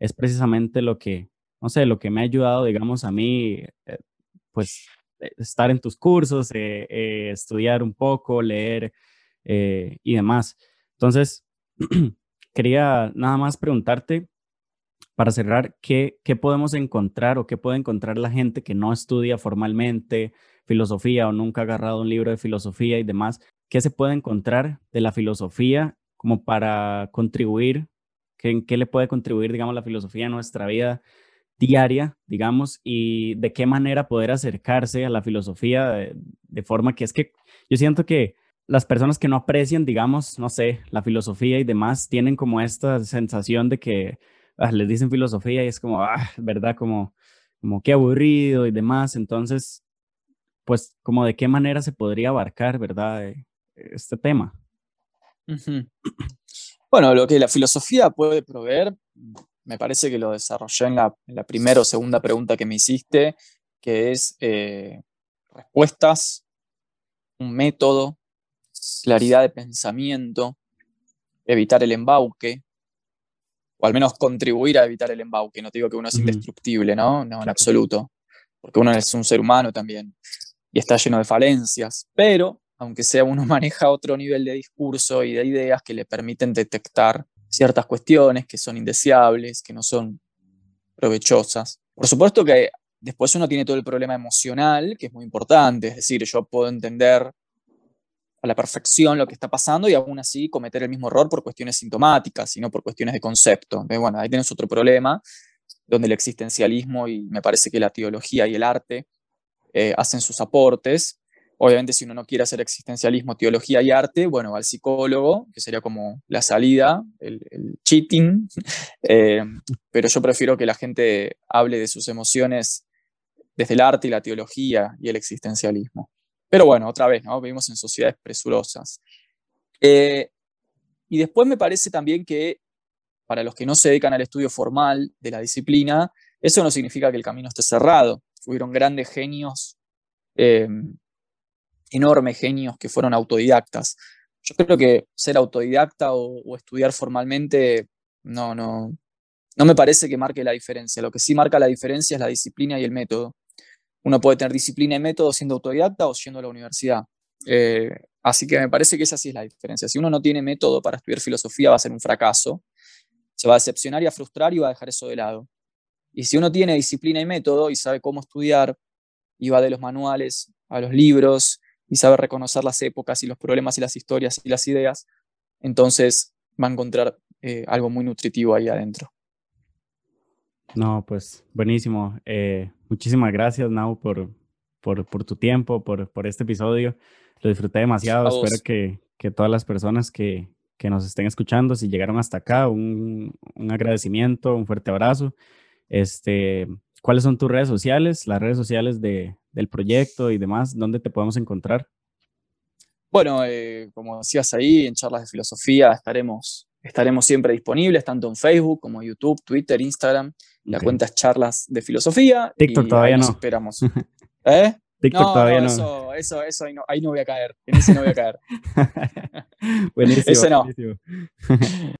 es precisamente lo que, no sé, lo que me ha ayudado, digamos, a mí, eh, pues, eh, estar en tus cursos, eh, estudiar un poco, leer y demás. Entonces, quería nada más preguntarte para cerrar, ¿qué, ¿qué podemos encontrar o qué puede encontrar la gente que no estudia formalmente filosofía o nunca ha agarrado un libro de filosofía y demás? ¿Qué se puede encontrar de la filosofía como para contribuir? ¿En qué le puede contribuir, digamos, la filosofía a nuestra vida diaria, digamos, y de qué manera poder acercarse a la filosofía de forma que es que yo siento que las personas que no aprecian, digamos, no sé, la filosofía y demás, tienen como esta sensación de que ah, les dicen filosofía y es como, ah, ¿verdad? Como, como qué aburrido y demás. Entonces, pues, como de qué manera se podría abarcar, ¿verdad? Eh, este tema. Bueno, lo que la filosofía puede proveer, me parece que lo desarrollé en la, primera o segunda pregunta que me hiciste, que es eh, respuestas, un método, claridad de pensamiento, evitar el embauque, o al menos contribuir a evitar el embauque. No te digo que uno es indestructible, ¿no? No, en absoluto, porque uno es un ser humano también y está lleno de falencias, pero aunque sea uno maneja otro nivel de discurso y de ideas que le permiten detectar ciertas cuestiones que son indeseables, que no son provechosas. Por supuesto que después uno tiene todo el problema emocional, que es muy importante, es decir, yo puedo entender a la perfección lo que está pasando y aún así cometer el mismo error por cuestiones sintomáticas y no por cuestiones de concepto. bueno, ahí tienes otro problema, donde el existencialismo y me parece que la teología y el arte eh, hacen sus aportes. Obviamente, si uno no quiere hacer existencialismo, teología y arte, bueno, al psicólogo, que sería como la salida, el, cheating, eh, pero yo prefiero que la gente hable de sus emociones desde el arte y la teología y el existencialismo. Pero bueno, otra vez, ¿no? Vivimos en sociedades presurosas. Eh, y después me parece también que para los que no se dedican al estudio formal de la disciplina, eso no significa que el camino esté cerrado. Hubieron grandes genios eh, enormes genios que fueron autodidactas. Yo creo que ser autodidacta o, estudiar formalmente no, no, no me parece que marque la diferencia. Lo que sí marca la diferencia es la disciplina y el método. Uno puede tener disciplina y método siendo autodidacta o siendo la universidad. Eh, así que me parece que esa sí es la diferencia. Si uno no tiene método para estudiar filosofía va a ser un fracaso. Se va a decepcionar y a frustrar y va a dejar eso de lado. Y si uno tiene disciplina y método y sabe cómo estudiar y va de los manuales a los libros y sabe reconocer las épocas y los problemas y las historias y las ideas, entonces va a encontrar eh, algo muy nutritivo ahí adentro. No, pues buenísimo. Eh, muchísimas gracias, Nau, por, por, tu tiempo, por, por, este episodio. Lo disfruté demasiado. Espero que, que, todas las personas que, que, nos estén escuchando, si llegaron hasta acá, un, un agradecimiento, un fuerte abrazo. Este, ¿Cuáles son tus redes sociales, las redes sociales de, del proyecto y demás? ¿Dónde te podemos encontrar? Bueno, eh, como decías ahí, en charlas de filosofía estaremos, estaremos siempre disponibles, tanto en Facebook como YouTube, Twitter, Instagram. La cuenta es charlas de filosofía. TikTok todavía no. esperamos. ¿Eh? TikTok todavía no. Eso, eso, eso ahí, no, ahí no voy a caer. En ese no voy a caer. buenísimo. Ese no.